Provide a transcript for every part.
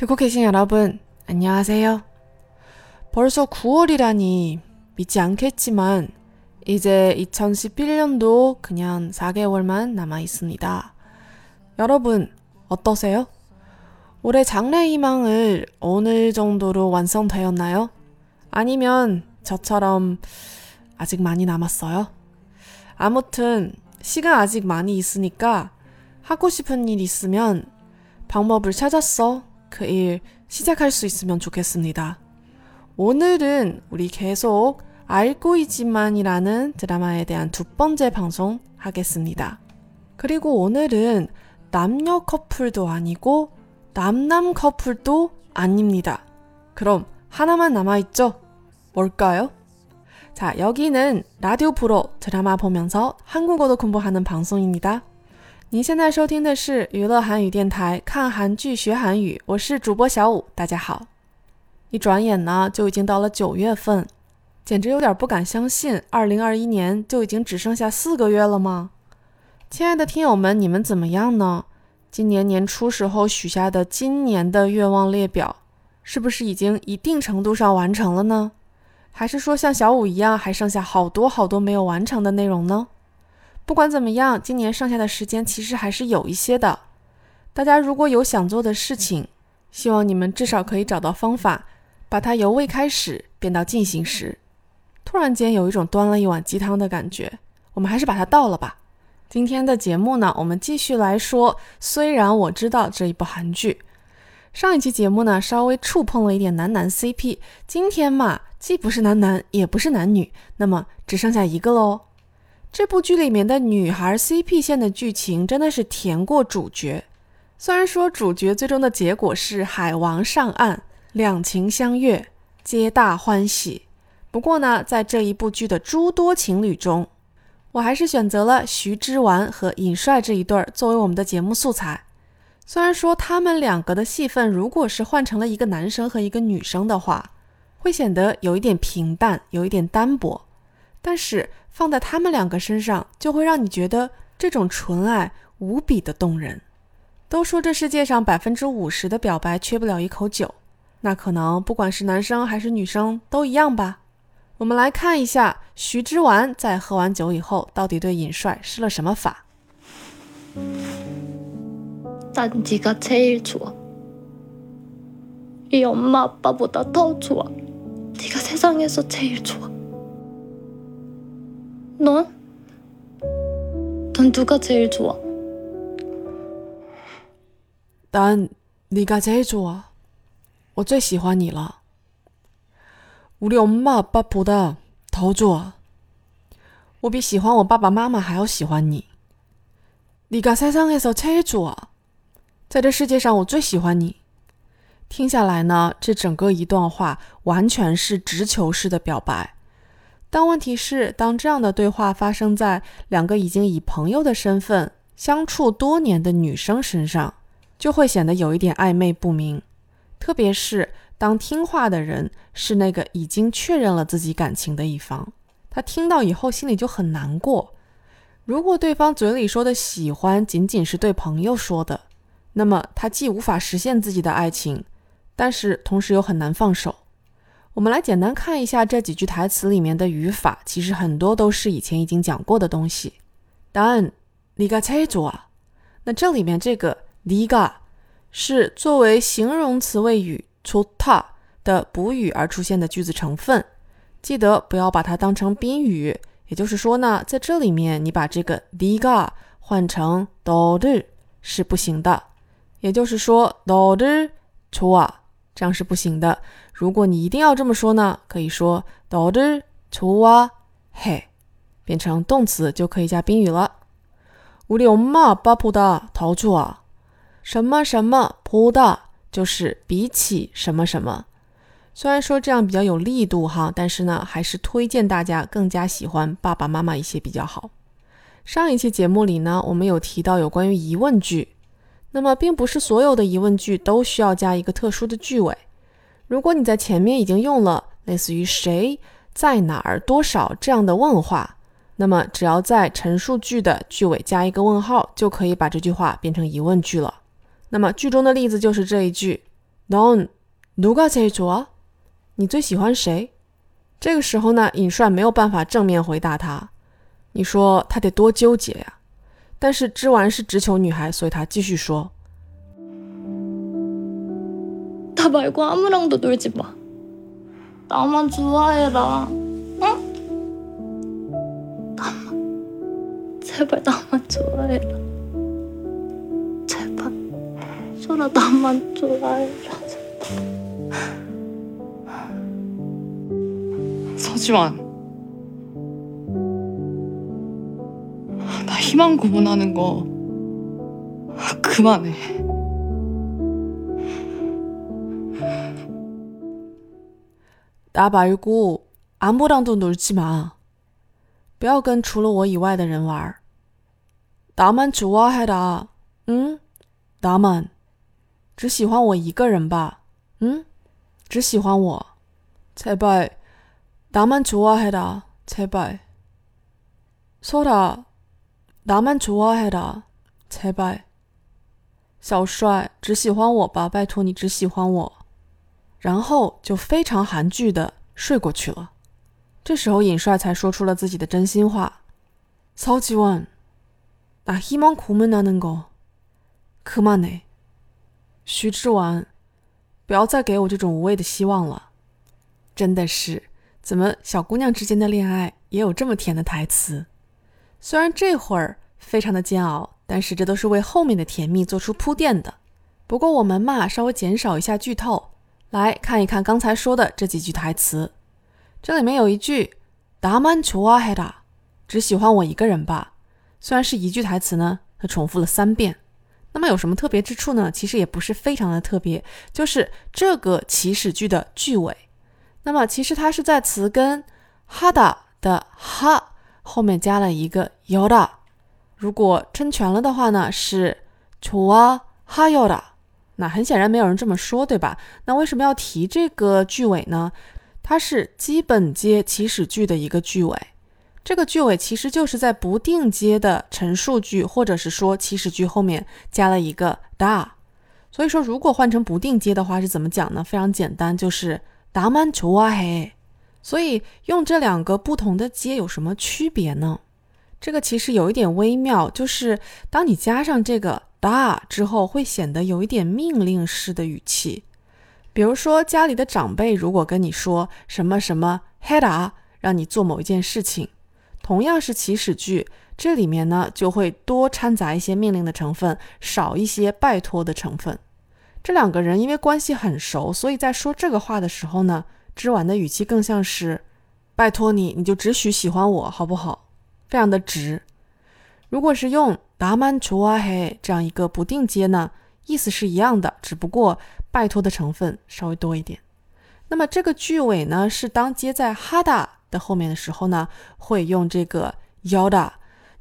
듣고 계신 여러분, 안녕하세요. 벌써 9월이라니 믿지 않겠지만 이제 2011년도 그냥 4개월만 남아 있습니다. 여러분, 어떠세요? 올해 장래 희망을 어느 정도로 완성되었나요? 아니면 저처럼 아직 많이 남았어요? 아무튼 시간 아직 많이 있으니까 하고 싶은 일 있으면 방법을 찾았어. 그 일 시작할 수 있으면 좋겠습니다. 오늘은 우리 계속 알고 있지만이라는 드라마에 대한 두 번째 방송 하겠습니다. 그리고 오늘은 남녀 커플도 아니고 남남 커플도 아닙니다. 그럼 하나만 남아있죠? 뭘까요? 자, 여기는 라디오 프로 드라마 보면서 한국어도 공부하는 방송입니다. 您现在收听的是娱乐韩语电台，看韩剧学韩语，我是主播小五，大家好。一转眼呢，就已经到了九月份，简直有点不敢相信，二零二一年就已经只剩下四个月了吗？亲爱的听友们，你们怎么样呢？今年年初时候许下的今年的愿望列表，是不是已经一定程度上完成了呢？还是说像小五一样，还剩下好多好多没有完成的内容呢？不管怎么样，今年剩下的时间其实还是有一些的。大家如果有想做的事情，希望你们至少可以找到方法，把它由未开始变到进行时。突然间有一种端了一碗鸡汤的感觉，我们还是把它倒了吧。今天的节目呢，我们继续来说。虽然我知道这一部韩剧，上一期节目呢稍微触碰了一点男男 CP，今天嘛既不是男男也不是男女，那么只剩下一个喽。这部剧里面的女孩 CP 线的剧情真的是甜过主角。虽然说主角最终的结果是海王上岸，两情相悦，皆大欢喜。不过呢，在这一部剧的诸多情侣中，我还是选择了徐之完和尹帅这一对儿作为我们的节目素材。虽然说他们两个的戏份，如果是换成了一个男生和一个女生的话，会显得有一点平淡，有一点单薄，但是。放在他们两个身上，就会让你觉得这种纯爱无比的动人。都说这世界上百分之五十的表白缺不了一口酒，那可能不管是男生还是女生都一样吧。我们来看一下徐之完在喝完酒以后到底对尹帅施了什么法。但네가제일좋아이엄마아빠보다더좋아네가세상에서제일좋아 넌? 넌 누가 제일 좋아? 난 네가 제일 좋아. 我最喜欢你了. 우리 엄마 아빠보다 더 좋아. 我比喜欢我爸爸妈妈还要喜欢你. 네가 세상에서 제일 좋아. 在这世界上我最喜欢你。听下来呢，这整个一段话完全是直球式的表白。 但问题是，当这样的对话发生在两个已经以朋友的身份相处多年的女生身上，就会显得有一点暧昧不明。特别是当听话的人是那个已经确认了自己感情的一方，他听到以后心里就很难过。如果对方嘴里说的喜欢仅仅是对朋友说的，那么他既无法实现自己的爱情，但是同时又很难放手。我们来简单看一下这几句台词里面的语法，其实很多都是以前已经讲过的东西，但你个猜错啊，那这里面这个 liga 是作为形容词谓语 chota 的补语而出现的句子成分，记得不要把它当成宾语，也就是说呢，在这里面你把这个 liga 换成 daughter 是不行的，也就是说 daughter 啊，这样是不行的。如果你一定要这么说呢，可以说도르좋아 해， 变成动词就可以加宾语了。우리엄마아빠보다더좋아什么什么보다就是比起什么什么。虽然说这样比较有力度哈，但是呢，还是推荐大家更加喜欢爸爸妈妈一些比较好。上一期节目里呢，我们有提到有关于疑问句，那么并不是所有的疑问句都需要加一个特殊的句尾。 如果你在前面已经用了类似于谁在哪儿多少这样的问话，那么只要在陈述句的句尾加一个问号，就可以把这句话变成疑问句了。那么句中的例子就是这一句： 넌누가제일좋아？你最喜欢谁？这个时候呢，尹帅没有办法正面回答他。你说他得多纠结呀！但是织丸是直球女孩，所以她继续说：“ 나 말고 아무랑도 놀지 마 나만 좋아해라 응 나만 제발 나만 좋아해라 제발 소라 나만 좋아해라. 서지환, 나 희망 고문하는 거 그만해. 나 말고 아무랑도 놀지 마. 不要跟除了我以外的人玩. 나만 좋아해라. 응? 나만. 只喜欢我一个人吧. 응? 只喜欢我. 제발 나만 좋아해라. 제발. 소라, 나만 좋아해라. 제발. 小帅,只喜欢我吧,拜托你只喜欢我. 然后就非常韩剧的睡过去了。这时候尹帅才说出了自己的真心话：“曹吉文，나희망고문하는거그만 해。 徐志完，不要再给我这种无谓的希望了。”真的是，怎么小姑娘之间的恋爱也有这么甜的台词？虽然这会儿非常的煎熬，但是这都是为后面的甜蜜做出铺垫的。不过我们嘛，稍微减少一下剧透。 来看一看刚才说的这几句台词，这里面有一句“达曼求啊海达”，只喜欢我一个人吧。虽然是一句台词呢，它重复了三遍。那么有什么特别之处呢？其实也不是非常的特别，就是这个祈使句的句尾。那么其实它是在词根“哈达”的“哈”后面加了一个 “yoda”。如果称全了的话呢，是“求啊哈 yoda”。那很显然没有人这么说，对吧？那为什么要提这个句尾呢？它是基本接祈使句的一个句尾。这个句尾其实就是在不定接的陈述句或者是说祈使句后面加了一个 da。所以说，如果换成不定接的话是怎么讲呢？非常简单，就是达曼求啊嘿。所以用这两个不同的接有什么区别呢？这个其实有一点微妙，就是当你加上这个。大之后会显得有一点命令式的语气，比如说家里的长辈如果跟你说什么什么 head 让你做某一件事情，同样是祈使句，这里面呢就会多掺杂一些命令的成分，少一些拜托的成分。这两个人因为关系很熟，所以在说这个话的时候呢，织丸的语气更像是拜托你，你就只许喜欢我好不好？非常的直。如果是用达曼楚啊嘿这样一个不定接呢，意思是一样的，只不过拜托的成分稍微多一点。那么这个句尾呢，是当接在哈达的后面的时候呢，会用这个 yoda。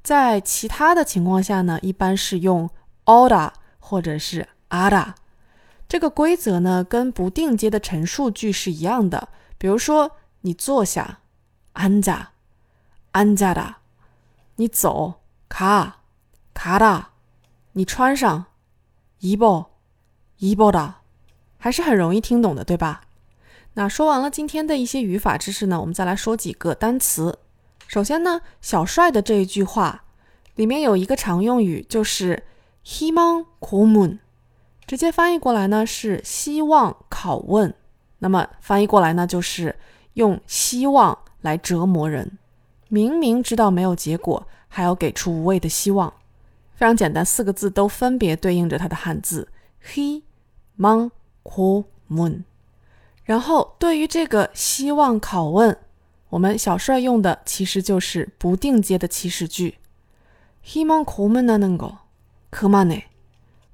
在其他的情况下呢，一般是用 oda 或者是 ada。这个规则呢，跟不定接的陈述句是一样的。比如说，你坐下，安扎，安扎达，你走。卡卡达，你穿上，一波，一波的，还是很容易听懂的，对吧？那说完了今天的一些语法知识呢，我们再来说几个单词。首先呢，小帅的这一句话里面有一个常用语，就是希望考问，直接翻译过来呢是希望拷问。那么翻译过来呢，就是用希望来折磨人，明明知道没有结果，还要给出无谓的希望。非常简单，四个字都分别对应着它的汉字 he mang ko moon。然后对于这个希望拷问，我们小帅用的其实就是不定接的祈使句 he mang ko moon na ngo kumane。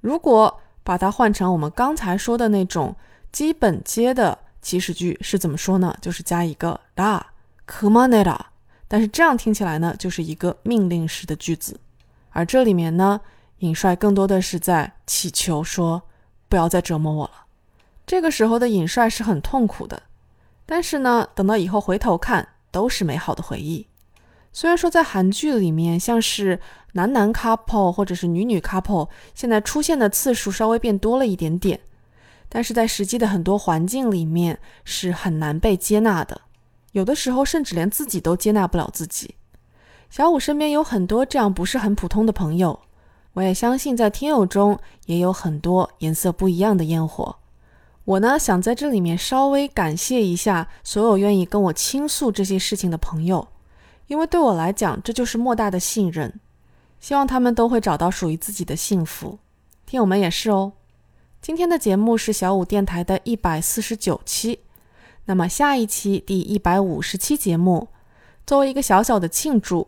如果把它换成我们刚才说的那种基本接的祈使句是怎么说呢？就是加一个 da kumane da。但是这样听起来呢，就是一个命令式的句子，而这里面呢，尹帅更多的是在祈求说，不要再折磨我了。这个时候的尹帅是很痛苦的，但是呢，等到以后回头看，都是美好的回忆。虽然说在韩剧里面，像是男男 couple 或者是女女 couple，现在出现的次数稍微变多了一点点，但是在实际的很多环境里面是很难被接纳的，有的时候甚至连自己都接纳不了自己。小五身边有很多这样不是很普通的朋友，我也相信在听友中也有很多颜色不一样的烟火。我呢想在这里面稍微感谢一下所有愿意跟我倾诉这些事情的朋友，因为对我来讲这就是莫大的信任。希望他们都会找到属于自己的幸福，听友们也是哦。今天的节目是小五电台的一百四十九期，那么下一期第一百五十期节目，作为一个小小的庆祝，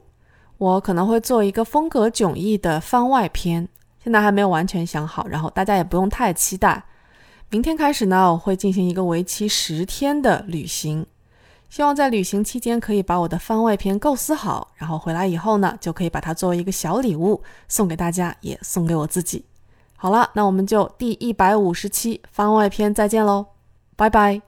我可能会做一个风格迥异的番外篇，现在还没有完全想好，然后大家也不用太期待。明天开始呢，我会进行一个为期十天的旅行。希望在旅行期间可以把我的番外篇构思好，然后回来以后呢，就可以把它作为一个小礼物送给大家，也送给我自己。好了，那我们就第一百五十期番外篇再见喽，拜拜。